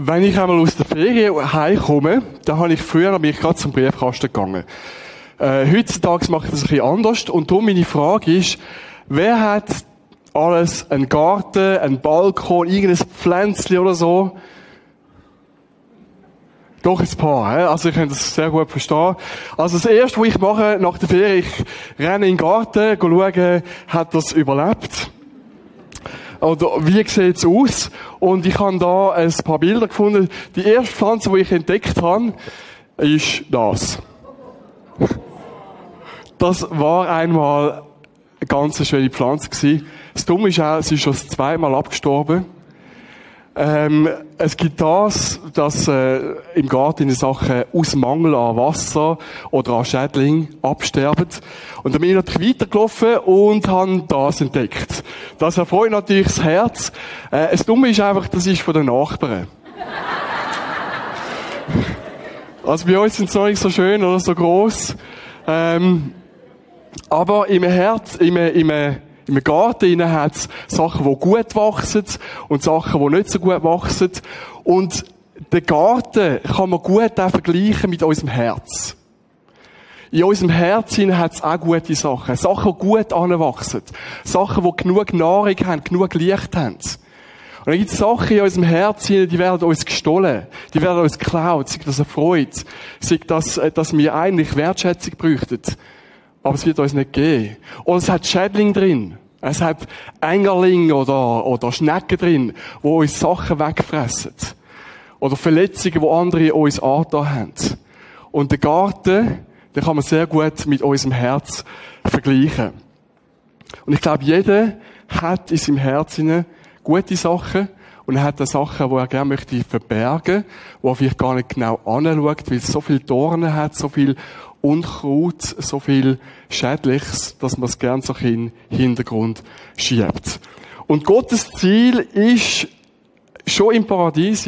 Wenn ich einmal aus der Ferien heimkomme, dann habe ich früher bin ich gerade zum Briefkasten gegangen. Äh, heutzutage mache ich das ein bisschen anders und darum meine Frage ist, wer hat alles, einen Garten, einen Balkon, irgendein Pflänzchen oder so? Doch ein paar, he? also ich kann das sehr gut verstehen. Also das erste, was ich mache nach der Ferie, ich renne in den Garten, schauen, hat das überlebt? Oder wie sieht's aus? Und ich habe da ein paar Bilder gefunden. Die erste Pflanze, die ich entdeckt habe, ist das. Das war einmal eine ganz schöne Pflanze gewesen. Das Dumme ist auch, sie ist schon zweimal abgestorben. Ähm, es gibt das, dass äh, im Garten Sachen aus Mangel an Wasser oder an Schädling absterben. Und dann bin ich natürlich weitergelaufen und habe das entdeckt. Das erfreut natürlich das Herz. Äh, das Dumme ist einfach, das ist von den Nachbarn. also bei uns sind sie noch nicht so schön oder so groß. Ähm, aber im Herz, im, im im Garten hat es Sachen, die gut wachsen und Sachen, die nicht so gut wachsen. Und den Garten kann man gut auch vergleichen mit unserem Herz. In unserem Herz hat es auch gute Sachen. Sachen, die gut anwachsen. Sachen, die genug Nahrung haben, genug Licht haben. Und dann gibt es Sachen in unserem Herz, die werden uns gestohlen. Die werden uns geklaut. Sei das eine Freude. Sei das, äh, dass wir eigentlich Wertschätzung bräuchten aber es wird uns nicht geben. Und es hat Schädling drin. Es hat Engerling oder, oder Schnecken drin, wo uns Sachen wegfressen. Oder Verletzungen, wo andere uns angetan haben. Und der Garten, den kann man sehr gut mit unserem Herz vergleichen. Und ich glaube, jeder hat in seinem Herzen gute Sachen und er hat da Sachen, die er gerne möchte verbergen, wo er vielleicht gar nicht genau anschaut, weil es so viele Dornen hat, so viel Unkraut, so viel Schädliches, dass man es gern so in den Hintergrund schiebt. Und Gottes Ziel ist, schon im Paradies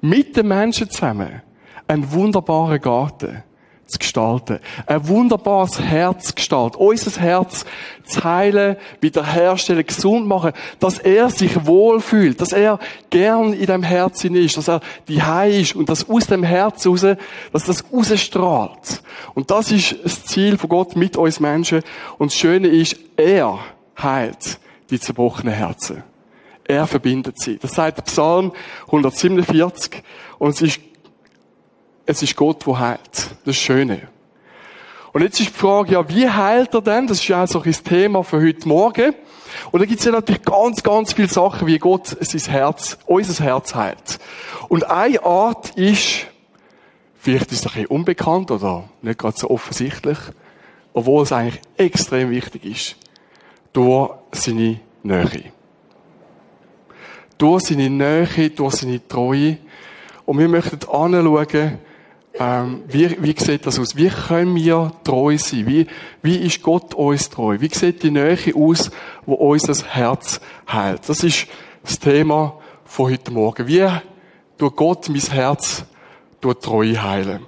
mit den Menschen zusammen, ein wunderbarer Garten zu gestalten. Ein wunderbares Herz gestalten. Unser Herz zu heilen, wiederherstellen, gesund machen, dass er sich wohlfühlt, dass er gern in dem Herzen ist, dass er die Hei ist und dass aus dem Herz raus, dass das rausstrahlt. Und das ist das Ziel von Gott mit uns Menschen. Und das Schöne ist, er heilt die zerbrochenen Herzen. Er verbindet sie. Das sagt Psalm 147. Und es ist es ist Gott, der heilt. Das Schöne. Und jetzt ist die Frage, ja, wie heilt er denn? Das ist ja auch so ein Thema für heute Morgen. Und da gibt es ja natürlich ganz, ganz viele Sachen, wie Gott sein Herz, unser Herz heilt. Und eine Art ist, vielleicht ist es ein bisschen unbekannt oder nicht gerade so offensichtlich, obwohl es eigentlich extrem wichtig ist, durch seine Nähe. Durch seine Nähe, durch seine Treue. Und wir möchten anschauen, ähm, wie, wie sieht das aus? Wie können wir treu sein? Wie, wie ist Gott uns treu? Wie sieht die Nähe aus, wo unser Herz heilt? Das ist das Thema von heute Morgen. Wie tut Gott mein Herz durch Treue heilen?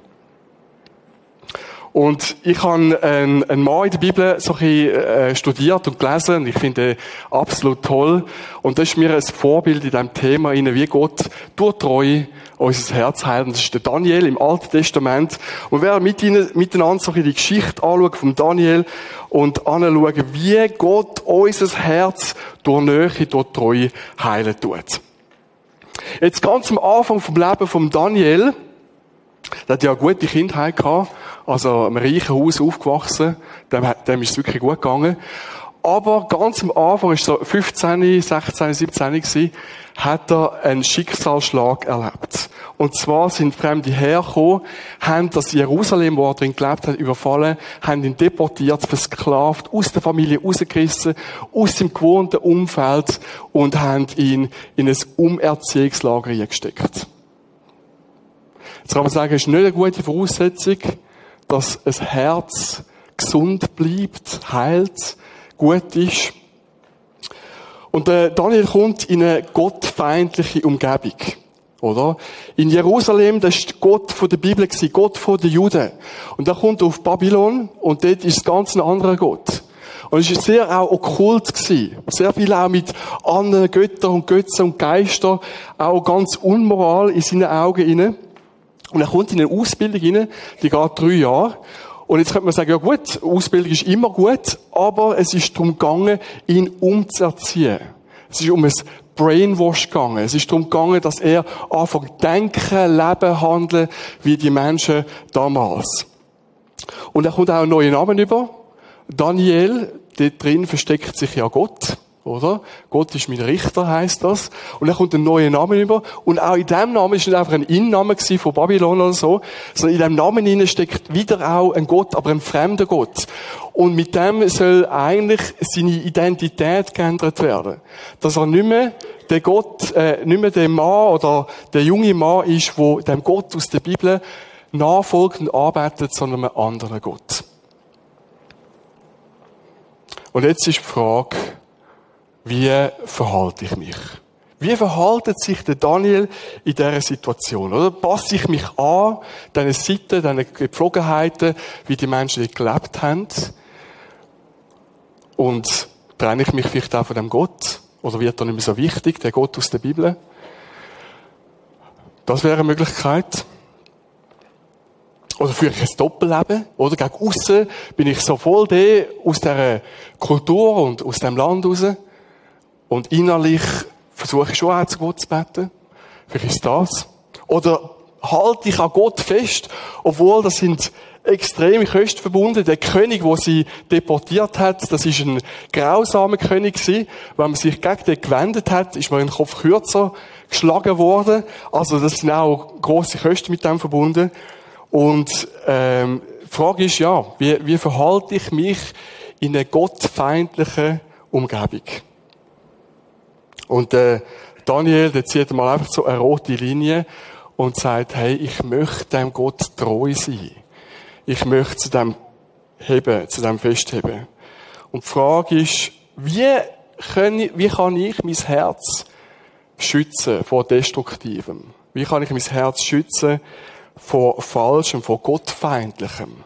Und ich habe einen, einen Mann in der Bibel so ein bisschen, äh, studiert und gelesen und ich finde absolut toll. Und das ist mir ein Vorbild in diesem Thema, wie Gott durch Treue unser Herz heilt. Und das ist der Daniel im Alten Testament. Und wir werden mit ihnen, miteinander so ein bisschen die Geschichte anschauen von Daniel und anschauen, wie Gott unser Herz durch Nähe, durch Treue heilen tut. Jetzt ganz am Anfang vom Leben von Daniel, der hat ja eine gute Kindheit gehabt, also im reichen Haus aufgewachsen, dem, dem ist es wirklich gut gegangen. Aber ganz am Anfang, ist so 15, 16, 17 gewesen, hat er einen Schicksalsschlag erlebt. Und zwar sind Fremde hergekommen, haben das Jerusalem, wo er drin gelebt hat, überfallen, haben ihn deportiert, versklavt, aus der Familie rausgerissen, aus dem gewohnten Umfeld und haben ihn in ein Umerziehungslager gesteckt. Jetzt kann man sagen, es ist nicht eine gute Voraussetzung, dass ein Herz gesund bleibt, heilt, gut ist. Und äh, Daniel kommt in eine gottfeindliche Umgebung. Oder? In Jerusalem, das ist Gott von der Bibel Gott von den Juden. Und er kommt auf Babylon und dort ist es ganz ein anderer Gott. Und es war sehr auch okkult gewesen. Sehr viel auch mit anderen Göttern und Götzen und Geistern. Auch ganz unmoral in seinen Augen inne. Und er kommt in eine Ausbildung rein, die geht drei Jahre. Und jetzt könnte man sagen, ja gut, Ausbildung ist immer gut, aber es ist darum gegangen, ihn umzuerziehen. Es ist um ein Brainwash gegangen. Es ist darum gegangen, dass er anfängt denken, leben, handeln, wie die Menschen damals. Und er kommt auch einen neuen Namen über. Daniel, dort drin versteckt sich ja Gott, oder? Gott ist mein Richter, heißt das. Und er kommt einen neuen Namen über. Und auch in diesem Namen ist nicht einfach ein Inname von Babylon oder so, sondern in diesem Namen innen steckt wieder auch ein Gott, aber ein fremder Gott. Und mit dem soll eigentlich seine Identität geändert werden. Dass er nicht mehr der Gott, äh, nicht mehr der Mann oder der junge Mann ist, wo dem Gott aus der Bibel nachfolgt und arbeitet, sondern einem anderen Gott. Und jetzt ist die Frage, wie verhalte ich mich? Wie verhaltet sich der Daniel in dieser Situation? Oder passe ich mich an, diesen Sitten, diesen Gepflogenheiten, wie die Menschen gelebt haben? Und trenne ich mich vielleicht auch von dem Gott? Oder wird er nicht mehr so wichtig, der Gott aus der Bibel? Das wäre eine Möglichkeit. Oder führe ich ein Doppelleben? Oder gegen aussen bin ich so voll der aus dieser Kultur und aus dem Land raus. Und innerlich versuche ich schon auch zu Gott zu beten. Vielleicht ist das. Oder halte ich an Gott fest, obwohl das sind extreme Kosten verbunden. Der König, wo sie deportiert hat, das ist ein grausamer König gewesen. Wenn man sich gegen den gewendet hat, ist man in den Kopf kürzer geschlagen worden. Also das sind auch große Kosten mit dem verbunden. Und ähm, die Frage ist ja, wie, wie verhalte ich mich in einer gottfeindlichen Umgebung? Und äh, Daniel, der zieht mal einfach so eine rote Linie und sagt, hey, ich möchte dem Gott treu sein. Ich möchte zu dem heben, zu dem festheben. Und die Frage ist, wie, können, wie kann ich mein Herz schützen vor Destruktivem? Wie kann ich mein Herz schützen vor Falschem, vor Gottfeindlichem.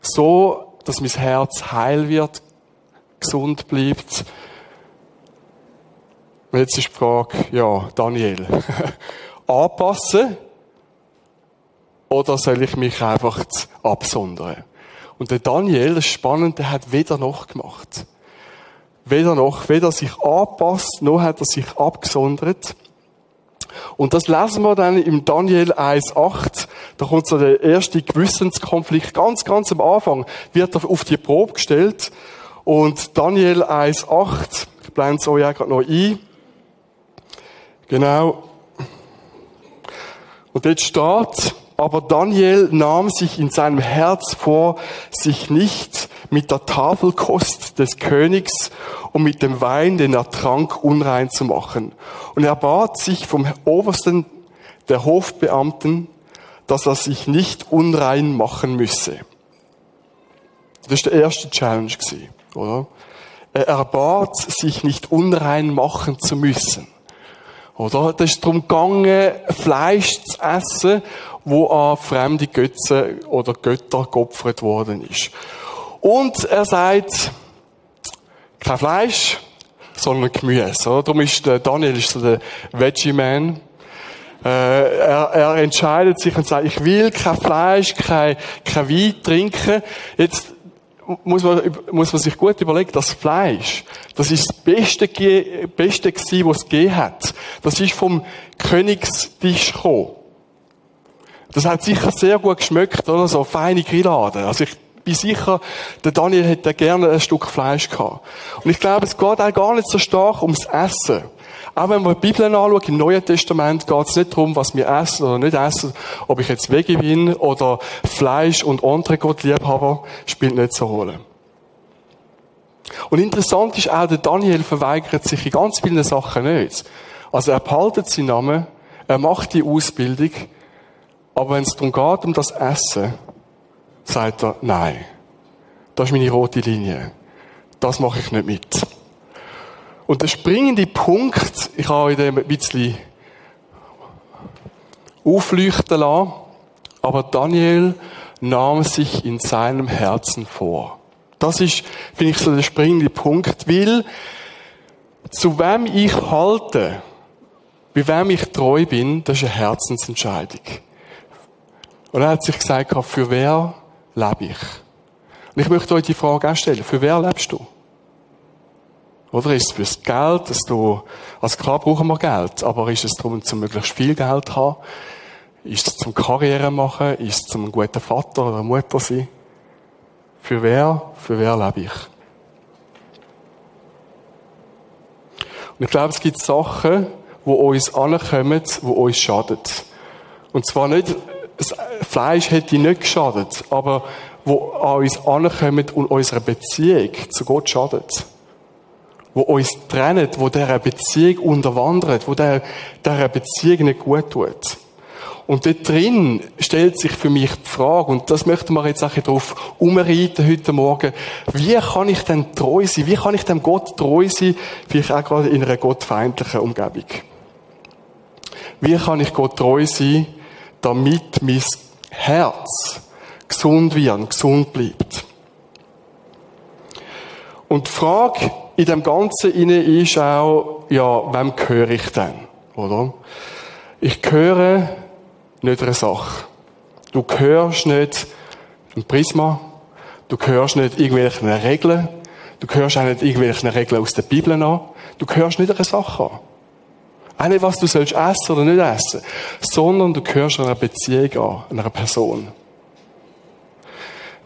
So, dass mein Herz heil wird, gesund bleibt. Und jetzt ist die Frage, ja, Daniel, anpassen oder soll ich mich einfach absondern? Und der Daniel, das ist spannend, der hat weder noch gemacht. Weder noch, weder sich anpasst, noch hat er sich abgesondert. Und das lesen wir dann im Daniel 1,8. Da kommt so der erste Gewissenskonflikt. Ganz, ganz am Anfang wird er auf die Probe gestellt. Und Daniel 1,8, ich blende es euch ja gerade noch ein. Genau. Und dort steht, aber Daniel nahm sich in seinem Herz vor, sich nicht mit der Tafelkost des Königs und mit dem Wein, den er trank, unrein zu machen. Und er bat sich vom Obersten der Hofbeamten, dass er sich nicht unrein machen müsse. Das ist der erste Challenge oder? Er erbat sich nicht unrein machen zu müssen. Oder? Das ist darum gegangen, Fleisch zu essen, wo an fremde Götze oder Götter geopfert worden ist. Und er sagt, kein Fleisch, sondern Gemüse. Oder? Darum ist Daniel ist so der Veggie-Man. Äh, er, er entscheidet sich und sagt, ich will kein Fleisch, kein, kein Wein trinken. Jetzt muss man, muss man sich gut überlegen, das Fleisch, das ist das Beste, Beste gewesen, was es gegeben hat. Das ist vom Königstisch gekommen. Das hat sicher sehr gut geschmeckt, oder? So feine Grilladen. Also ich bin sicher, der Daniel hätte gerne ein Stück Fleisch gehabt. Und ich glaube, es geht auch gar nicht so stark ums Essen. Auch wenn wir die Bibel anschauen, im Neuen Testament geht es nicht darum, was wir essen oder nicht essen. Ob ich jetzt Veggie bin oder Fleisch und andere Gott Liebhaber, spielt nicht so Rolle. Und interessant ist auch, der Daniel verweigert sich in ganz vielen Sachen nicht. Also er behaltet seinen Namen, er macht die Ausbildung, aber wenn es darum geht, um das Essen, sagt er, nein, das ist meine rote Linie. Das mache ich nicht mit. Und der springende Punkt, ich habe in dem ein bisschen aufleuchten lassen, aber Daniel nahm sich in seinem Herzen vor. Das ist, finde ich, so der springende Punkt, weil zu wem ich halte, wie wem ich treu bin, das ist eine Herzensentscheidung. Und er hat sich gesagt, für wer lebe ich? Und ich möchte euch die Frage auch stellen, für wer lebst du? Oder ist es fürs Geld, dass du, also klar brauchen wir Geld, aber ist es darum, zum möglichst viel Geld zu haben? Ist es zum Karriere machen? Ist es zum guten Vater oder Mutter sein? Für wer, für wer lebe ich? Und ich glaube, es gibt Sachen, die uns ankommen, die uns schaden. Und zwar nicht, das Fleisch hätte nicht geschadet, aber wo an uns ankommen und unserer Beziehung zu Gott schadet wo uns trennt, wo dieser Beziehung unterwandert, wo dieser Beziehung nicht gut tut. Und dort drin stellt sich für mich die Frage, und das möchten wir jetzt auch darauf umreiten heute Morgen, wie kann ich denn treu sein? Wie kann ich dem Gott treu sein? Vielleicht auch gerade in einer gottfeindlichen Umgebung. Wie kann ich Gott treu sein, damit mein Herz gesund wird, gesund bleibt? Und die Frage, in dem Ganzen inne ist auch, ja, wem gehöre ich denn? Oder? Ich gehöre nicht einer Sache. Du gehörst nicht einem Prisma. Du gehörst nicht irgendwelchen Regeln. Du gehörst auch nicht irgendwelchen Regeln aus der Bibel an. Du gehörst nicht einer Sache an. Auch nicht, was du sollst essen oder nicht essen. Sondern du gehörst einer Beziehung an, einer Person.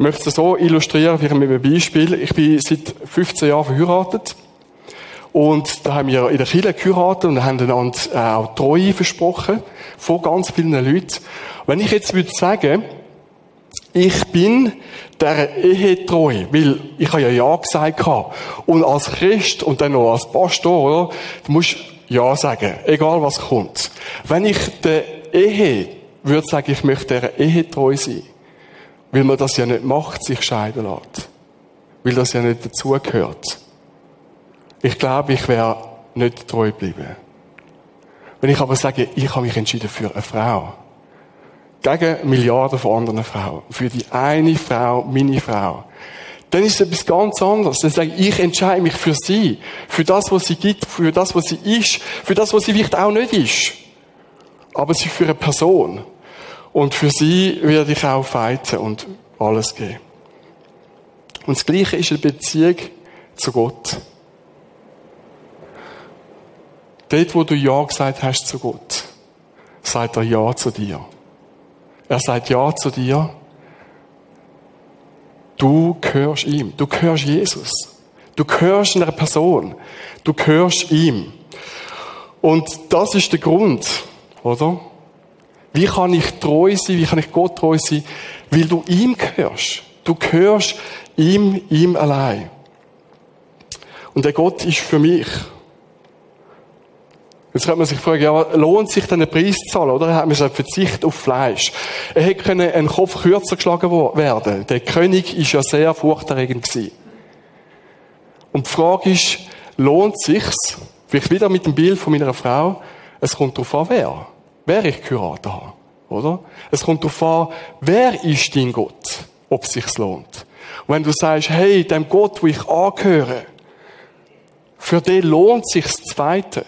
Ich möchte es so illustrieren, vielleicht mit einem Beispiel. Ich bin seit 15 Jahren verheiratet. Und da haben wir in der Kirche geheiratet und haben einander äh, auch Treue versprochen. Vor ganz vielen Leuten. Wenn ich jetzt würde sagen, ich bin der Ehe treu, weil ich habe ja Ja gesagt habe. Und als Christ und dann noch als Pastor, oder? Du musst Ja sagen. Egal was kommt. Wenn ich der Ehe würde sagen, ich möchte der Ehe treu sein, weil man das ja nicht macht, sich scheiden lässt. Weil das ja nicht dazugehört. Ich glaube, ich wäre nicht treu geblieben. Wenn ich aber sage, ich habe mich entschieden für eine Frau. Gegen Milliarden von anderen Frauen. Für die eine Frau, meine Frau. Dann ist es etwas ganz anderes. Dann sage ich, ich entscheide mich für sie. Für das, was sie gibt, für das, was sie ist, für das, was sie vielleicht auch nicht ist. Aber sie für eine Person. Und für sie werde ich auch fighten und alles geben. Und das Gleiche ist eine Beziehung zu Gott. Dort, wo du Ja gesagt hast zu Gott, sagt er Ja zu dir. Er sagt Ja zu dir. Du gehörst ihm. Du gehörst Jesus. Du gehörst einer Person. Du gehörst ihm. Und das ist der Grund, oder? Wie kann ich treu sein? Wie kann ich Gott treu sein? Weil du ihm gehörst. Du gehörst ihm, ihm allein. Und der Gott ist für mich. Jetzt könnte man sich fragen, ja, lohnt sich denn ein Preis zu zahlen, oder? Er hat mir Verzicht auf Fleisch. Er hätte können einen Kopf kürzer geschlagen werden. Der König ist ja sehr furchterregend gewesen. Und die Frage ist, lohnt sich's? Vielleicht wieder mit dem Bild von meiner Frau. Es kommt darauf an, wer wer ich geheiratet habe. Oder? Es kommt darauf an, wer ist dein Gott, ob es sich lohnt. Und wenn du sagst, hey, dem Gott, wo ich angehöre, für den lohnt sich das Zweite.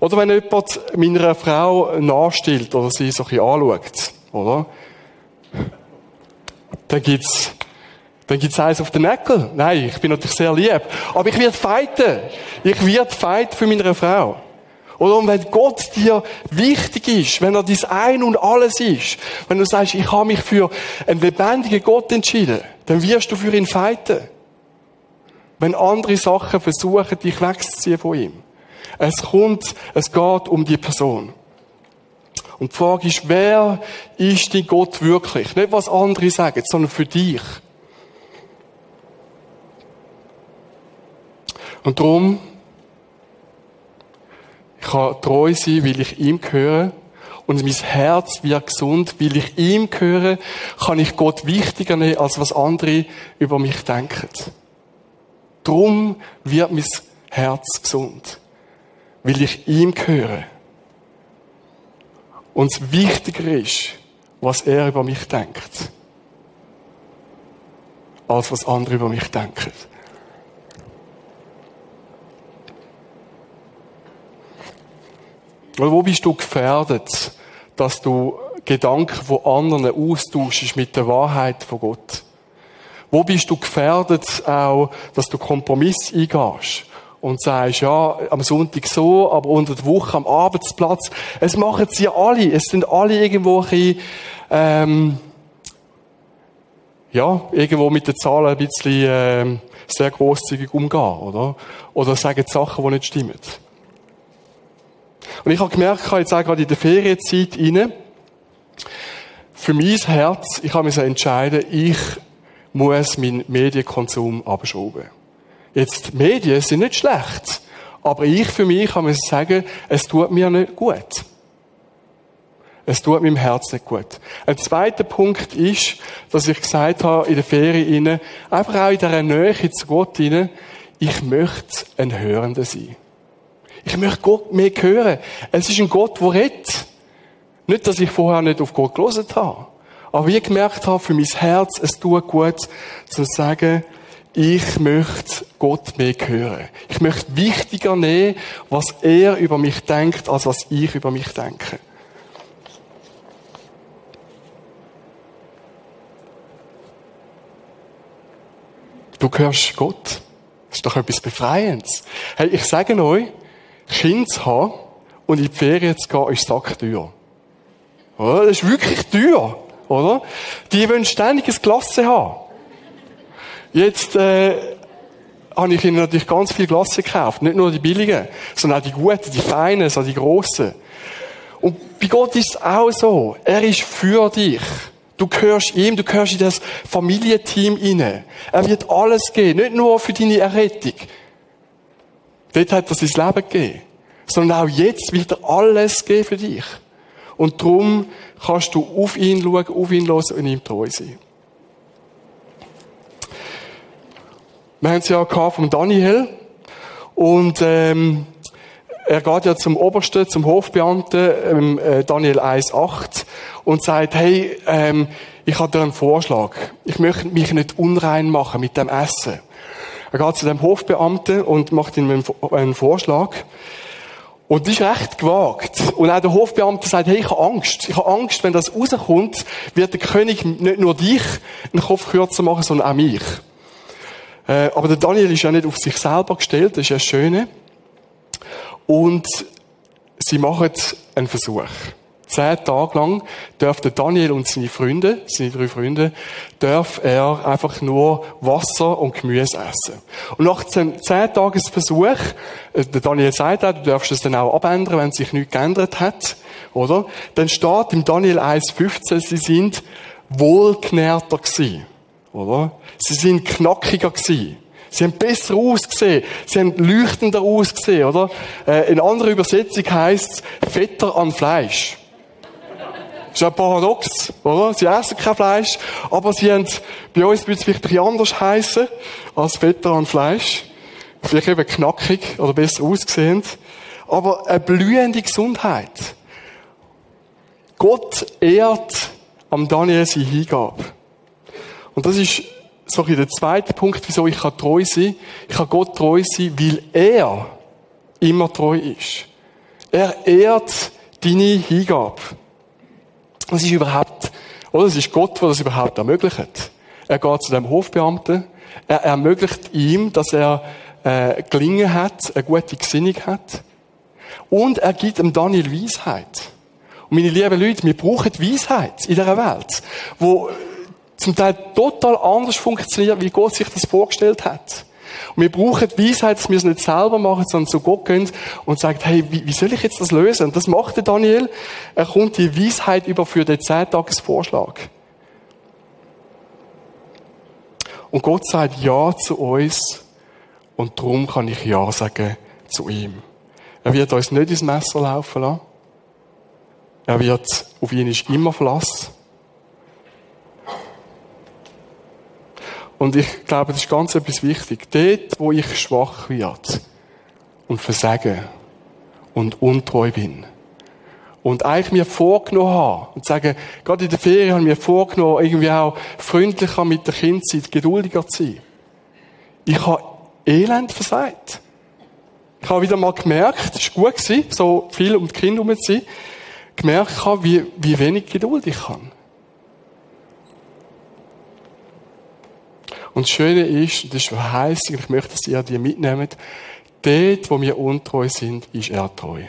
Oder wenn jemand meiner Frau nachstellt oder sie so ein bisschen anschaut, oder? Dann gibt's, dann gibt's eins auf den Neckel. Nein, ich bin natürlich sehr lieb. Aber ich werde fighten. Ich werde fighten für meine Frau. Oder wenn Gott dir wichtig ist, wenn er dies Ein und Alles ist, wenn du sagst, ich habe mich für einen lebendigen Gott entschieden, dann wirst du für ihn fighten. Wenn andere Sachen versuchen, dich wegzuziehen von ihm. Es kommt, es geht um die Person. Und die Frage ist, wer ist dein Gott wirklich? Nicht, was andere sagen, sondern für dich. Und darum ich kann treu sein, weil ich ihm gehöre. Und mein Herz wird gesund, weil ich ihm gehöre, kann ich Gott wichtiger nehmen, als was andere über mich denken. Drum wird mein Herz gesund. Weil ich ihm gehöre. Und es wichtiger ist, was er über mich denkt. als was andere über mich denken. Oder wo bist du gefährdet, dass du Gedanken von anderen austauschst mit der Wahrheit von Gott? Wo bist du gefährdet auch, dass du Kompromiss eingehst? und sagst, ja, am Sonntag so, aber unter der Woche am Arbeitsplatz. Es machen sie alle. Es sind alle irgendwo ein bisschen, ähm, ja, irgendwo mit den Zahlen ein bisschen ähm, sehr grosszügig umgehen, oder? Oder sagen Sachen, die nicht stimmen. Und ich habe gemerkt, jetzt auch gerade in der Ferienzeit rein, für mein Herz, ich habe mich entscheiden, ich muss meinen Medienkonsum abschrauben. Jetzt, Medien sind nicht schlecht. Aber ich für mich kann mir sagen, es tut mir nicht gut. Es tut meinem Herz nicht gut. Ein zweiter Punkt ist, dass ich gesagt habe, in der Ferien einfach auch in dieser Nähe zu Gott rein, ich möchte ein Hörender sein. Ich möchte Gott mehr hören. Es ist ein Gott, der redet. Nicht, dass ich vorher nicht auf Gott gelesen habe. Aber wie ich gemerkt habe, für mein Herz, es tut gut, zu sagen, ich möchte Gott mehr hören. Ich möchte wichtiger nehmen, was er über mich denkt, als was ich über mich denke. Du hörst Gott. Das ist doch etwas Befreiendes. Hey, ich sage euch, Kinder zu haben und in die Ferien zu gehen, ist sackteuer. Das ist wirklich teuer, oder? Die wollen ständig ein Klasse haben. Jetzt äh, habe ich ihnen natürlich ganz viel Glasse gekauft. Nicht nur die billigen, sondern auch die guten, die feinen, so die grossen. Und bei Gott ist es auch so. Er ist für dich. Du gehörst ihm, du gehörst in das Familienteam inne. Er wird alles geben, nicht nur für deine Errettung. Dort hat er sein Leben gegeben. Sondern auch jetzt wird er alles geben für dich. Und darum kannst du auf ihn schauen, auf ihn hören und ihm treu sein. Wir haben es ja gehabt vom Daniel. Und, ähm, er geht ja zum Obersten, zum Hofbeamten, ähm, äh, Daniel 1,8, und sagt, hey, ähm, ich habe dir einen Vorschlag. Ich möchte mich nicht unrein machen mit dem Essen. Er geht zu dem Hofbeamten und macht ihm einen Vorschlag. Und das ist recht gewagt. Und auch der Hofbeamte sagt, hey, ich habe Angst. Ich habe Angst, wenn das rauskommt, wird der König nicht nur dich den Kopf kürzer machen, sondern auch mich. Äh, aber der Daniel ist ja nicht auf sich selber gestellt, das ist ja das Schöne. Und sie machen einen Versuch. Zehn Tage lang darf der Daniel und seine Freunde, seine drei Freunde, darf er einfach nur Wasser und Gemüse essen. Und nach dem zehn Tages Versuch, äh, der Daniel sagt auch, du darfst es dann auch abändern, wenn sich nichts geändert hat, oder? Dann steht im Daniel 1,15, sie sind wohlgenährter gewesen. Oder? Sie sind knackiger gewesen. Sie haben besser ausgesehen. Sie haben leuchtender ausgesehen, oder? Äh, in anderer Übersetzung heißt es fetter an Fleisch. Das ist ja paradox, oder? Sie essen kein Fleisch, aber sie haben, bei uns würde es vielleicht ein anders heißen, als fetter an Fleisch. Vielleicht eben knackig oder besser ausgesehend. Aber eine blühende Gesundheit. Gott ehrt am Daniel seine Hingabe. Und das ist so der zweite Punkt, wieso ich treu sein kann. Ich kann Gott treu sein, weil er immer treu ist. Er ehrt deine Hingabe. Das ist überhaupt, oder? Es ist Gott, der das überhaupt ermöglicht. Er geht zu dem Hofbeamten. Er ermöglicht ihm, dass er äh, gelingen hat, eine gute Gesinnung hat. Und er gibt dem Daniel Weisheit. Und meine lieben Leute, wir brauchen Weisheit in dieser Welt, wo zum Teil total anders funktioniert, wie Gott sich das vorgestellt hat. Und wir brauchen Weisheit, dass wir es nicht selber machen, sondern zu Gott gehen und sagen, hey, wie, wie soll ich jetzt das lösen? Und das macht der Daniel. Er kommt die Weisheit über für den Zehntagesvorschlag. Und Gott sagt Ja zu uns und darum kann ich Ja sagen zu ihm. Er wird uns nicht ins Messer laufen lassen. Er wird auf ihn ist immer Verlass. Und ich glaube, das ist ganz etwas wichtig. Dort, wo ich schwach werde und versage und untreu bin und eigentlich mir vorgenommen habe und sagen, gerade in der Ferien habe ich mir vorgenommen, irgendwie auch freundlicher mit der Kindzeit, geduldiger zu sein. Ich habe elend versagt. Ich habe wieder mal gemerkt, es war gut so viel um die Kinder herum zu sein, gemerkt habe, wie, wie wenig Geduld ich habe. Und das Schöne ist, das ist Verheißung, ich möchte, dass ihr die mitnehmt, dort, wo wir untreu sind, ist er treu.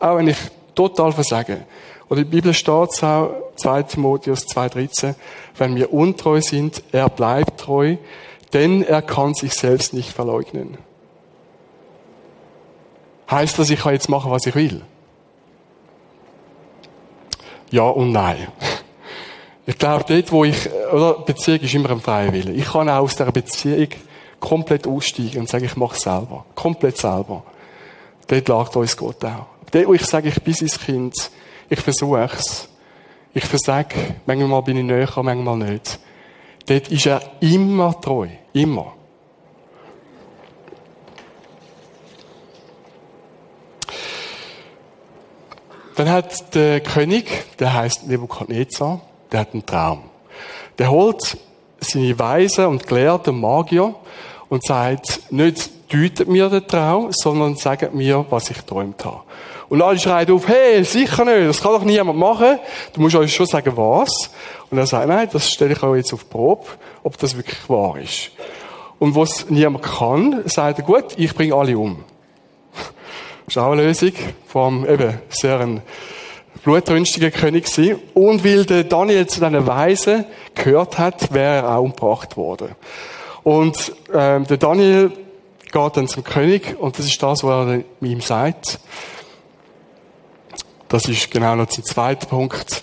Auch wenn ich total versage. Oder in der Bibel steht es auch, 2 Timotheus 2,13, wenn wir untreu sind, er bleibt treu, denn er kann sich selbst nicht verleugnen. Heißt das, ich kann jetzt machen, was ich will? Ja und nein. Ich glaube, dort, wo ich, oder, Beziehung ist immer ein freier Wille. Ich kann auch aus dieser Beziehung komplett aussteigen und sagen, ich mache es selber. Komplett selber. Dort lagt uns Gott auch. Dort, wo ich sage, ich bin sein Kind, ich versuche es. Ich versage, manchmal bin ich näher, manchmal nicht. Dort ist er immer treu. Immer. Dann hat der König, der heißt Nebukadnezar, der hat einen Traum. Der holt seine Weisen und Gelehrten Magier und sagt, nicht deutet mir den Traum, sondern sagt mir, was ich geträumt habe. Und alle schreien auf, hey, sicher nicht, das kann doch niemand machen. Du musst euch schon sagen, was. Und er sagt, nein, das stelle ich euch jetzt auf Probe, ob das wirklich wahr ist. Und was niemand kann, sagt er, gut, ich bringe alle um. Das ist auch eine Lösung vom eben sehr ein blutrünstiger König gewesen. Und weil der Daniel zu diesen Weisen gehört hat, wäre er auch umgebracht worden. Und ähm, der Daniel geht dann zum König und das ist das, was er ihm sagt. Das ist genau noch zum zweiten Punkt.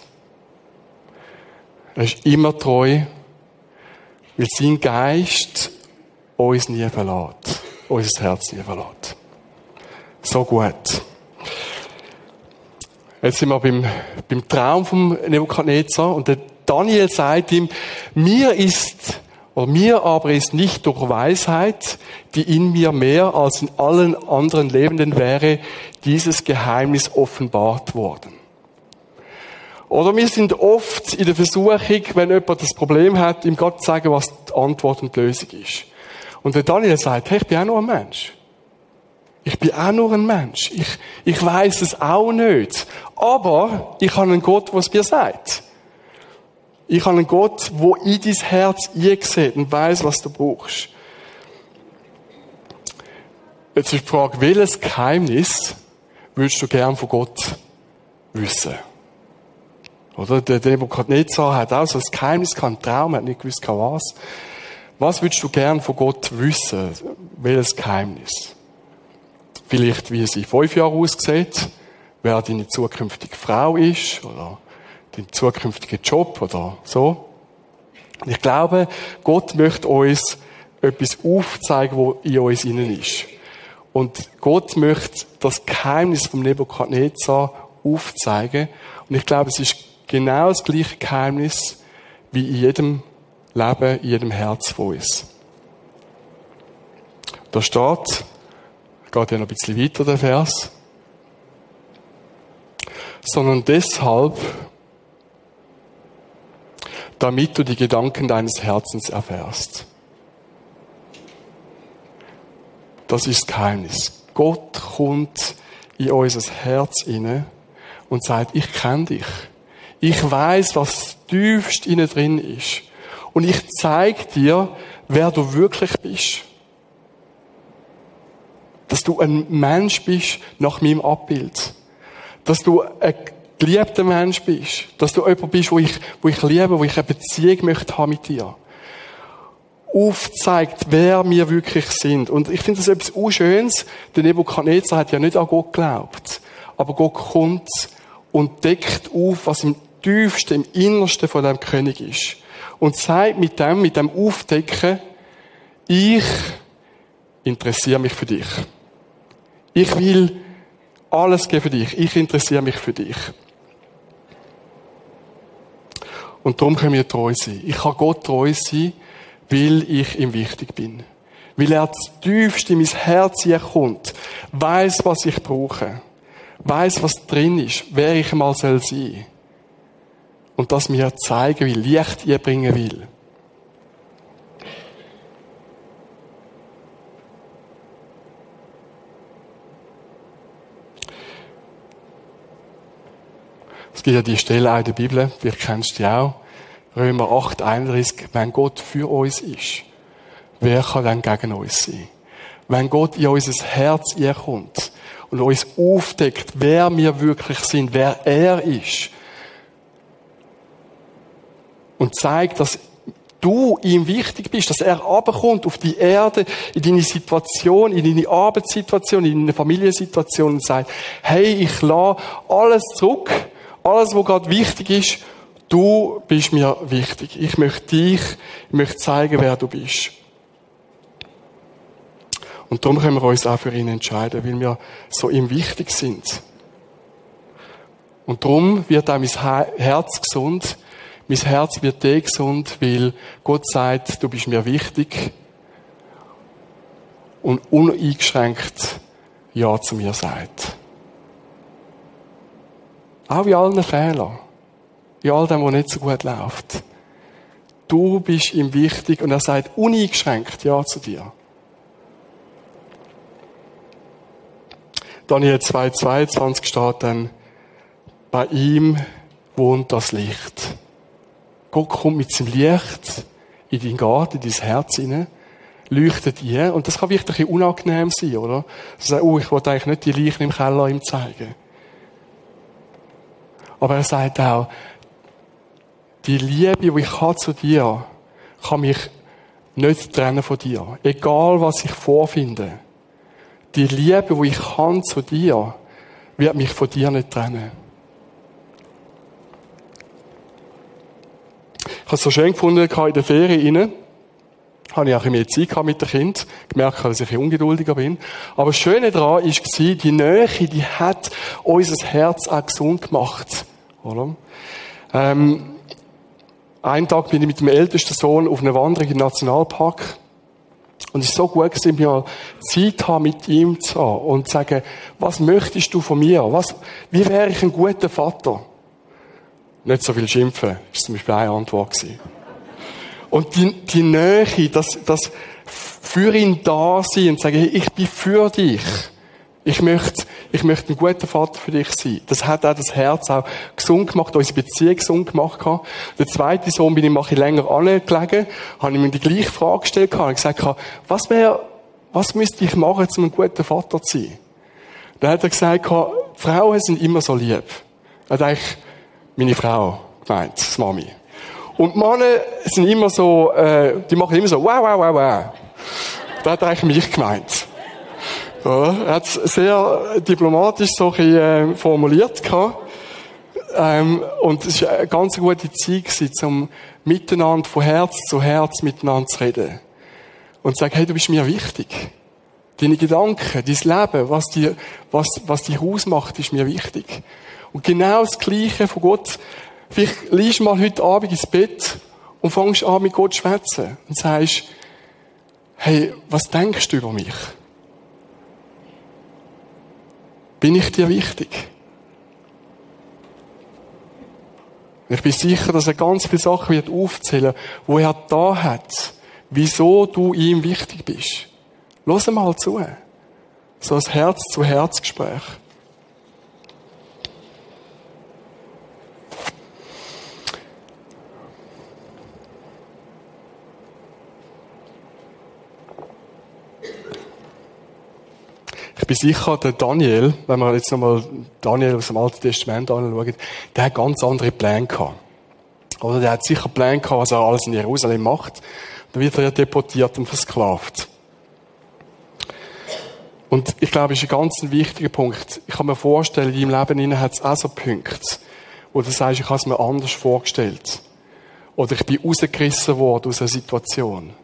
Er ist immer treu, weil sein Geist uns nie verlässt. Unser Herz nie verlässt. So gut. Jetzt sind wir beim, beim Traum vom Nebukadnezar und der Daniel sagt ihm, mir ist, oder mir aber ist nicht durch Weisheit, die in mir mehr als in allen anderen Lebenden wäre, dieses Geheimnis offenbart worden. Oder wir sind oft in der Versuchung, wenn jemand das Problem hat, ihm Gott zu sagen, was die Antwort und die Lösung ist. Und der Daniel sagt, hey, ich bin auch nur ein Mensch. Ich bin auch nur ein Mensch. Ich, ich weiß es auch nicht. Aber ich habe einen Gott, der es mir sagt. Ich habe einen Gott, der in dein Herz eingesehen und weiß, was du brauchst. Jetzt ist die Frage, welches Geheimnis würdest du gern von Gott wissen? Oder der Nebukadnezar hat auch so ein Geheimnis, keinen Traum, hat nicht gewusst, was. Was würdest du gern von Gott wissen? Welches Geheimnis? Vielleicht, wie es in fünf Jahren aussieht, wer deine zukünftige Frau ist, oder dein zukünftiger Job, oder so. Ich glaube, Gott möchte uns etwas aufzeigen, was in uns innen ist. Und Gott möchte das Geheimnis vom Nebukadnezar aufzeigen. Und ich glaube, es ist genau das gleiche Geheimnis wie in jedem Leben, in jedem Herz von uns. Da steht, geht ja noch ein bisschen weiter, der Vers, sondern deshalb, damit du die Gedanken deines Herzens erfährst. Das ist Geheimnis. Gott kommt in unser Herz inne und sagt, ich kenne dich. Ich weiß, was tiefst innen drin ist. Und ich zeige dir, wer du wirklich bist. Dass du ein Mensch bist nach meinem Abbild. Dass du ein geliebter Mensch bist. Dass du jemand bist, wo ich, wo ich liebe, wo ich eine Beziehung möchte haben mit dir. Aufzeigt, wer wir wirklich sind. Und ich finde das etwas Unschönes. Der Nebukadnezar hat ja nicht an Gott geglaubt. Aber Gott kommt und deckt auf, was im tiefsten, im Innersten von dem König ist. Und sagt mit dem, mit dem Aufdecken, ich interessiere mich für dich. Ich will alles geben für dich. Ich interessiere mich für dich. Und darum können wir treu sein. Ich kann Gott treu sein, weil ich ihm wichtig bin. Weil er tiefst in mein Herz kommt, weiß, was ich brauche, weiß, was drin ist, wer ich mal soll sein. Und das mir zeigen will, Licht ihr bringen will. Ja die Stelle auch in der Bibel, vielleicht kennst die auch. Römer 8, 31, wenn Gott für uns ist, wer kann dann gegen uns sein? Wenn Gott in unser Herz kommt und uns aufdeckt, wer wir wirklich sind, wer er ist, und zeigt, dass du ihm wichtig bist, dass er abkommt auf die Erde, in deine Situation, in deine Arbeitssituation, in deine Familiensituation und sagt, hey, ich lasse alles zurück, alles, was gerade wichtig ist, du bist mir wichtig. Ich möchte dich, ich möchte zeigen, wer du bist. Und darum können wir uns auch für ihn entscheiden, weil wir so ihm wichtig sind. Und darum wird auch mein Herz gesund. Mein Herz wird eh gesund, weil Gott sagt, du bist mir wichtig. Und uneingeschränkt Ja zu mir sagt. Auch in allen Fehlern. In all dem, was nicht so gut läuft. Du bist ihm wichtig und er sagt uneingeschränkt Ja zu dir. Daniel 2,22 steht dann, bei ihm wohnt das Licht. Gott kommt mit seinem Licht in deinen Garten, in dein Herz hinein, leuchtet ein. Und das kann wirklich unangenehm sein, oder? So sagen, oh, ich wollte eigentlich nicht die Leichen im Keller ihm zeigen. Aber er sagt auch, die Liebe, die ich habe zu dir, kann mich nicht trennen von dir. Egal, was ich vorfinde. Die Liebe, die ich habe zu dir, wird mich von dir nicht trennen. Ich habe es so schön gefunden, in der Ferien rein, habe ich auch mehr Zeit mit dem Kind, gemerkt, dass ich ungeduldiger bin. Aber das Schöne daran war, die Nähe, die hat unser Herz auch gesund gemacht. Oder? Ähm, einen Tag bin ich mit dem ältesten Sohn auf einer Wanderung im Nationalpark. Und es ist so gut gewesen, mir Zeit haben, mit ihm zu haben und zu sagen, was möchtest du von mir? Was, wie wäre ich ein guter Vater? Nicht so viel schimpfen, ist zum Beispiel eine Antwort gewesen. Und die, die Nähe, das, das für ihn da sein und sagen, ich bin für dich. Ich möchte, ich möchte ein guter Vater für dich sein. Das hat auch das Herz auch gesund gemacht, unsere Beziehung gesund gemacht. Der zweite Sohn bin ich ein länger angelegen, habe ihm die gleiche Frage gestellt, habe gesagt, was wäre, was müsste ich machen, um ein guter Vater zu sein? Dann hat er gesagt, Frauen sind immer so lieb. Er hat eigentlich meine Frau gemeint, das Mami. Und Männer sind immer so, äh, die machen immer so, wow, wow, wow, wow. Da hat er eigentlich mich gemeint. Ja, er hat es sehr diplomatisch so ein bisschen, äh, formuliert gehabt. Ähm, und es war eine ganz gute Zeit um miteinander von Herz zu Herz miteinander zu reden. Und zu sagen, hey, du bist mir wichtig. Deine Gedanken, dein Leben, was dir, was, was dich ausmacht, ist mir wichtig. Und genau das Gleiche von Gott. Vielleicht liest mal heute Abend ins Bett und fängst an mit Gott zu schwätzen und sagst, hey, was denkst du über mich? Bin ich dir wichtig? Ich bin sicher, dass er ganz viele Sachen wird aufzählen, wo er da hat, wieso du ihm wichtig bist. Lass mal zu. So ein Herz-zu-Herz-Gespräch. Bin sicher, der Daniel, wenn wir jetzt nochmal Daniel aus dem Alten Testament anschauen, der hat ganz andere Pläne gehabt. Oder der hat sicher Pläne gehabt, was er alles in Jerusalem macht. Dann wird er ja deportiert und versklavt. Und ich glaube, das ist ein ganz wichtiger Punkt. Ich kann mir vorstellen, in deinem Leben hat es auch so Punkte, wo du sagst, ich habe es mir anders vorgestellt. Oder ich bin rausgerissen worden aus einer Situation.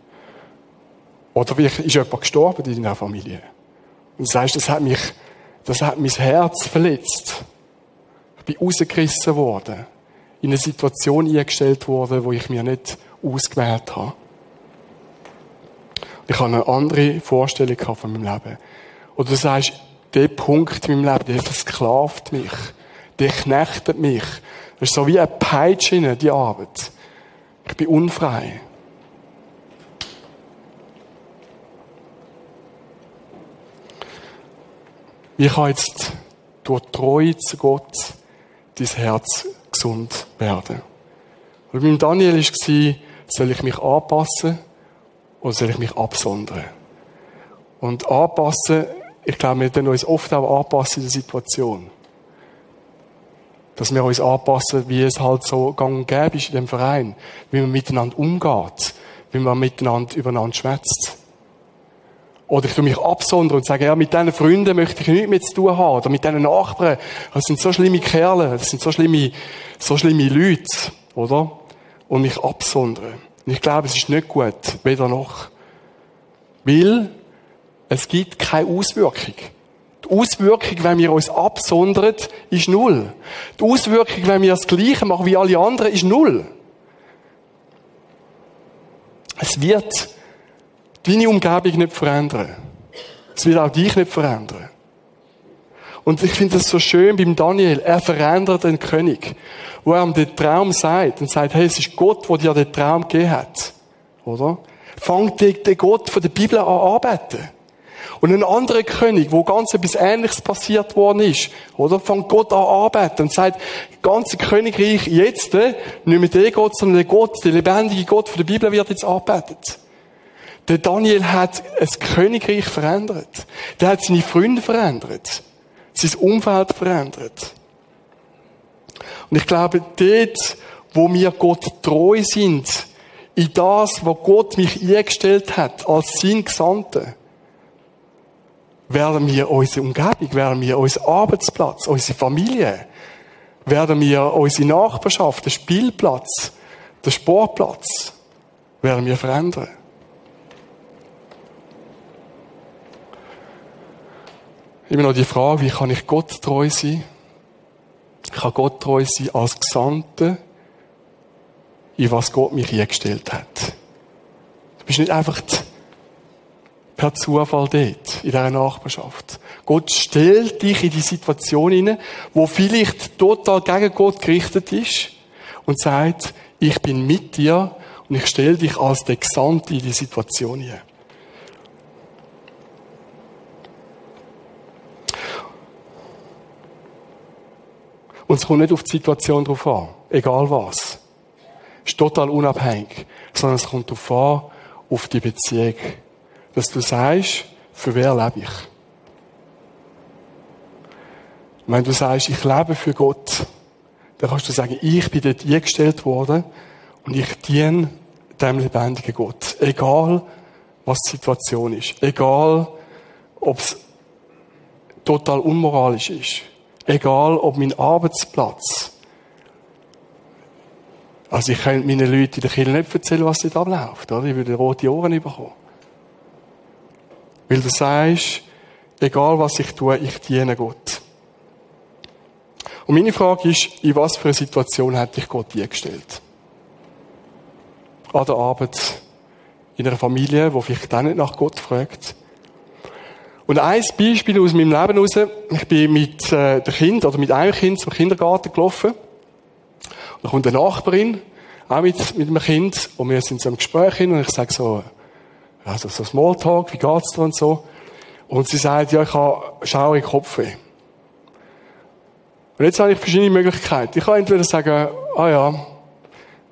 Oder vielleicht ist jemand gestorben in deiner Familie. Und du sagst, das hat mich, das hat mein Herz verletzt. Ich bin rausgerissen worden. In eine Situation eingestellt worden, wo ich mir nicht ausgewählt habe. Ich habe eine andere Vorstellung von meinem Leben. Oder du sagst, der Punkt in meinem Leben, der versklavt mich. Der knechtet mich. Das ist so wie eine Peitsche, die Arbeit. Ich bin unfrei. Wie kann jetzt durch Treue zu Gott dein Herz gesund werden? Und beim Daniel war, soll ich mich anpassen oder soll ich mich absondern? Und anpassen, ich glaube, wir können uns oft auch anpassen in der Situation. Dass wir uns anpassen, wie es halt so gang und gäbe ist in dem Verein. Wie man miteinander umgeht. Wie man miteinander übereinander schwätzt. Oder ich tue mich absondern und sage, ja, mit diesen Freunden möchte ich nichts mehr zu tun haben. Oder mit diesen Nachbarn. Das sind so schlimme Kerle. Das sind so schlimme, so schlimme Leute. Oder? Und mich absondern. Und ich glaube, es ist nicht gut. Weder noch. Weil es gibt keine Auswirkung. Die Auswirkung, wenn wir uns absondern, ist null. Die Auswirkung, wenn wir das Gleiche machen wie alle anderen, ist null. Es wird deine Umgebung nicht verändern. Es wird auch dich nicht verändern. Und ich finde das so schön beim Daniel. Er verändert den König. Wo er ihm den Traum sagt und sagt, hey, es ist Gott, der dir den Traum gegeben hat. Oder? Fangt den Gott von der Bibel an arbeiten. Und ein anderer König, wo ganz etwas Ähnliches passiert worden ist, oder? Fängt Gott an arbeiten und sagt, ganze Königreich jetzt, äh, nicht mehr der Gott, sondern der Gott, der lebendige Gott von der Bibel wird jetzt arbeitet. Der Daniel hat ein Königreich verändert. Der hat seine Freunde verändert. Sein Umfeld verändert. Und ich glaube, dort, wo wir Gott treu sind, in das, wo Gott mich eingestellt hat, als sein Gesandter, werden wir unsere Umgebung, werden wir unseren Arbeitsplatz, unsere Familie, werden wir unsere Nachbarschaft, den Spielplatz, den Sportplatz, werden wir verändern. Immer noch die Frage, wie kann ich Gott treu sein? Ich kann Gott treu sein als Gesandte, in was Gott mich eingestellt hat. Du bist nicht einfach per Zufall dort, in dieser Nachbarschaft. Gott stellt dich in die Situation hinein, wo vielleicht total gegen Gott gerichtet ist und sagt, ich bin mit dir und ich stelle dich als der Gesandte in die Situation hinein. Und es kommt nicht auf die Situation drauf an, egal was. Ist total unabhängig, sondern es kommt darauf an, auf die Beziehung dass du sagst, für wer lebe ich? Wenn du sagst, ich lebe für Gott, dann kannst du sagen, ich bin dort eingestellt worden und ich diene dem lebendigen Gott. Egal, was die Situation ist. Egal, ob es total unmoralisch ist. Egal, ob mein Arbeitsplatz also ich könnte meinen Leuten in der Kirche nicht erzählen, was dort abläuft, oder? Ich würde rote Ohren bekommen. Weil du sagst, egal was ich tue, ich diene Gott. Und meine Frage ist, in was für eine Situation hat dich Gott eingestellt? An der Arbeit, in einer Familie, wo vielleicht auch nicht nach Gott fragt. Und ein Beispiel aus meinem Leben heraus, ich bin mit äh, der Kind oder mit einem Kind zum Kindergarten gelaufen. Und da kommt eine Nachbarin, auch mit, mit einem Kind, und wir sind so im Gespräch hin, und ich sage so, also so Smalltalk, wie geht's dir und so. Und sie sagt, ja, ich habe schaue Kopfweh. Und jetzt habe ich verschiedene Möglichkeiten. Ich kann entweder sagen, ah ja,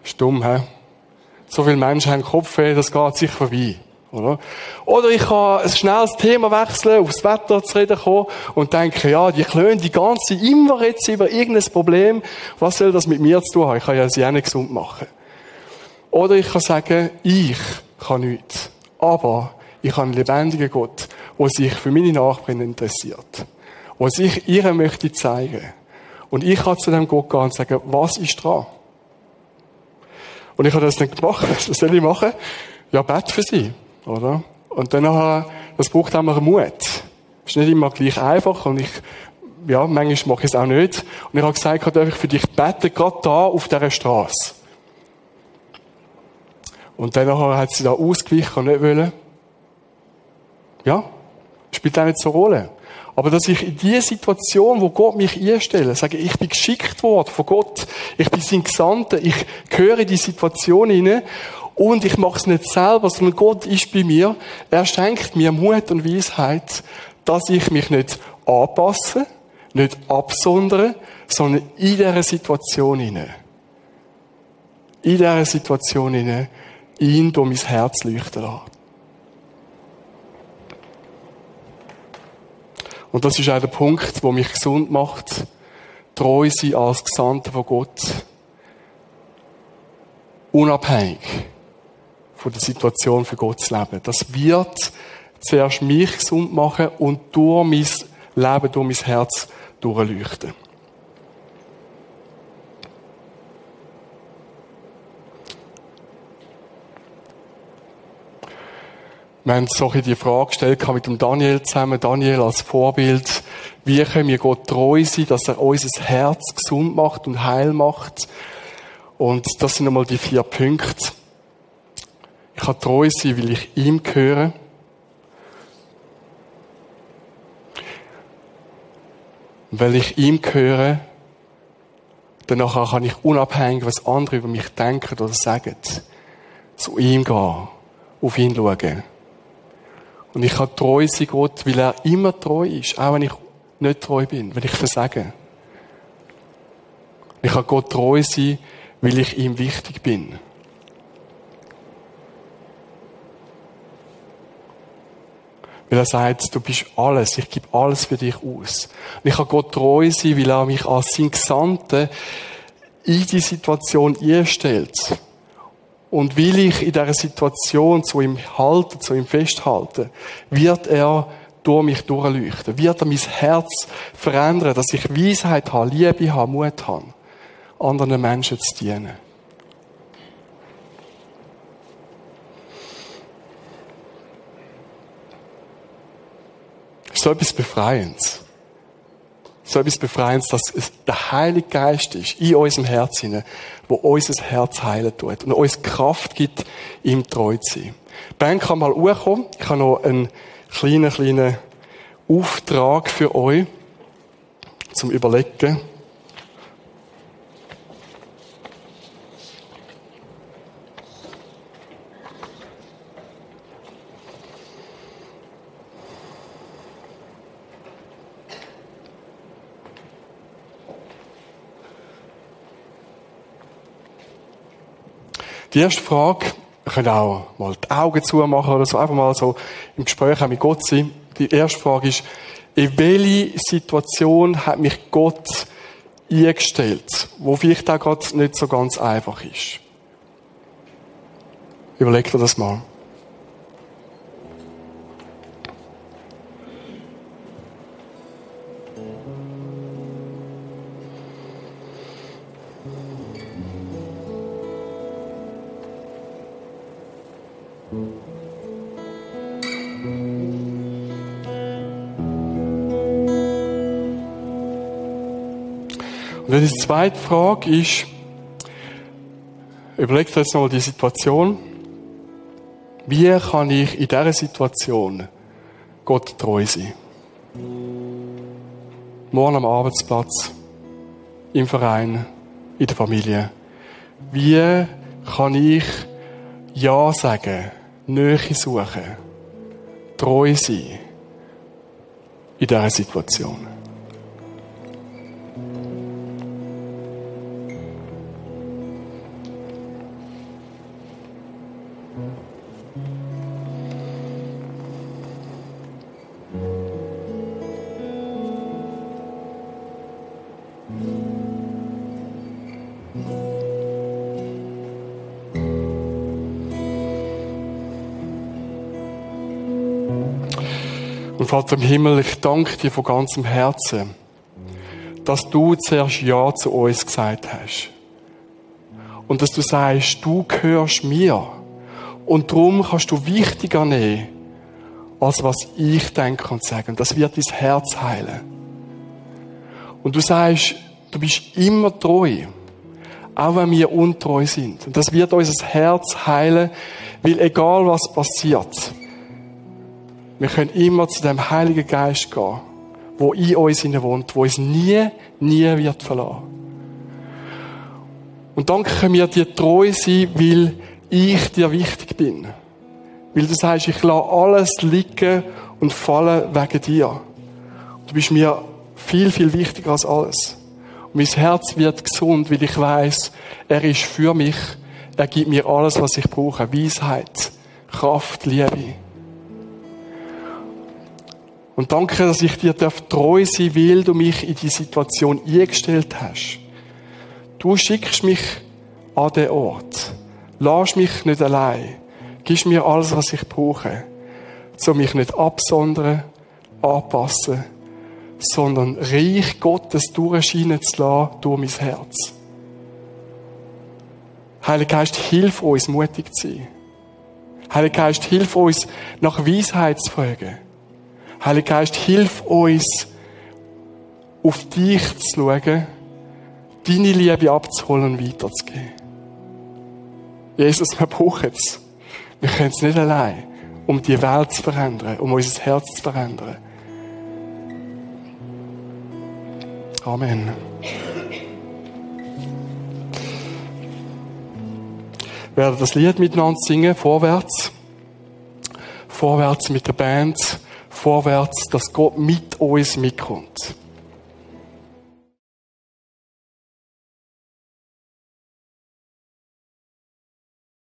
ist dumm, hä? So viele Menschen haben Kopfweh, das geht sich vorbei. Oder? Oder ich kann ein schnelles Thema wechseln, aufs Wetter zu reden kommen und denke, ja, die klönen die ganze immer jetzt über irgendein Problem. Was soll das mit mir zu tun haben? Ich kann ja sie auch nicht gesund machen. Oder ich kann sagen, ich kann nichts. Aber ich habe einen lebendigen Gott, der sich für meine Nachbarn interessiert. Der sich ihr möchte zeigen. Und ich kann zu dem Gott gehen und sagen, was ist dran? Und ich habe das dann gemacht. Was soll ich machen? Ja, Bett für sie, oder? Und dann das braucht auch mal Mut. Ist nicht immer gleich einfach und ich, ja, manchmal mache ich es auch nicht. Und ich habe gesagt, darf ich für dich beten, gerade da auf dieser Straße. Und dann hat sie da ausgewichen und nicht wollen. Ja, spielt auch nicht so eine Rolle. Aber dass ich in die Situation, wo Gott mich einstellt, sage, ich bin geschickt worden von Gott, ich bin sein Gesandter, ich gehöre in die Situation hinein und ich mache es nicht selber, sondern Gott ist bei mir. Er schenkt mir Mut und Weisheit, dass ich mich nicht anpasse, nicht absondere, sondern in dieser Situation hinein. In dieser Situation hinein ihn durch mein Herz leuchten lassen. Und das ist auch der Punkt, wo mich gesund macht, treu sein als Gesandter von Gott. Unabhängig von der Situation für Gott zu leben. Das wird zuerst mich gesund machen und durch mein Leben, durch mein Herz durchleuchten. Wir haben so die Frage gestellt mit dem Daniel zusammen. Daniel als Vorbild. Wie können wir Gott treu sein, dass er unser Herz gesund macht und heil macht? Und das sind einmal die vier Punkte. Ich kann treu sein, weil ich ihm gehöre. Und weil ich ihm gehöre, danach kann ich unabhängig, was andere über mich denken oder sagen, zu ihm gehen, auf ihn schauen und ich kann treu sein Gott, weil er immer treu ist, auch wenn ich nicht treu bin, wenn ich versage. Ich kann Gott treu sein, weil ich ihm wichtig bin. Weil er sagt, du bist alles, ich gebe alles für dich aus. Und ich kann Gott treu sein, weil er mich als sein Gesandter in die Situation einstellt. Und will ich in dieser Situation zu ihm halten, zu ihm festhalten, wird er durch mich durchleuchten, wird er mein Herz verändern, dass ich Weisheit habe, Liebe habe, Mut habe, anderen Menschen zu dienen. So etwas Befreiendes so etwas Befreiendes, dass es der Heilige Geist ist in unserem Herz hinein, wo unser Herz heilen tut und uns Kraft gibt, ihm treu zu sein. Ben kann mal hochkommen. Ich habe noch einen kleinen, kleinen Auftrag für euch zum Überlegen. Die erste Frage, wir können auch mal die Augen zumachen oder so, einfach mal so im Gespräch auch mit Gott sein. Die erste Frage ist, in welche Situation hat mich Gott eingestellt, wo vielleicht auch gerade nicht so ganz einfach ist? Überleg dir das mal. Und die zweite Frage ist, überlegt euch nochmal die Situation. Wie kann ich in dieser Situation Gott treu sein? Morgen am Arbeitsplatz, im Verein, in der Familie. Wie kann ich Ja sagen, Nähe suchen, treu sein in dieser Situation? Und Vater im Himmel, ich danke dir von ganzem Herzen, dass du zuerst Ja zu uns gesagt hast. Und dass du sagst, du gehörst mir. Und darum kannst du wichtiger nehmen, als was ich denke und sage. Und das wird dein Herz heilen. Und du sagst, du bist immer treu. Auch wenn wir untreu sind. Und das wird unser Herz heilen, weil egal was passiert, wir können immer zu dem Heiligen Geist gehen wo in uns wohnt, wo uns nie, nie wird verlassen. Und dann können wir dir treu sein, weil ich dir wichtig bin. Weil du sagst, ich lasse alles liegen und fallen wegen dir. Du bist mir viel, viel wichtiger als alles. Und mein Herz wird gesund, weil ich weiß, er ist für mich. Er gibt mir alles, was ich brauche. Weisheit, Kraft, Liebe. Und danke, dass ich dir treu sein will, du mich in die Situation eingestellt hast. Du schickst mich an den Ort. Lass mich nicht allein. Gib mir alles, was ich brauche. So mich nicht absondern, anpassen, sondern Reich Gottes durchscheinen zu lassen durch mein Herz. Heiliger Geist, hilf uns, mutig zu sein. Heiliger Geist, hilf uns, nach Weisheit zu fragen. Heiliger Geist, hilf uns, auf dich zu schauen, deine Liebe abzuholen und weiterzugeben. Jesus, wir brauchen es. Wir können es nicht allein, um die Welt zu verändern, um unser Herz zu verändern. Amen. Wir werden das Lied miteinander singen, vorwärts. Vorwärts mit der Band, vorwärts, dass Gott mit uns mitkommt.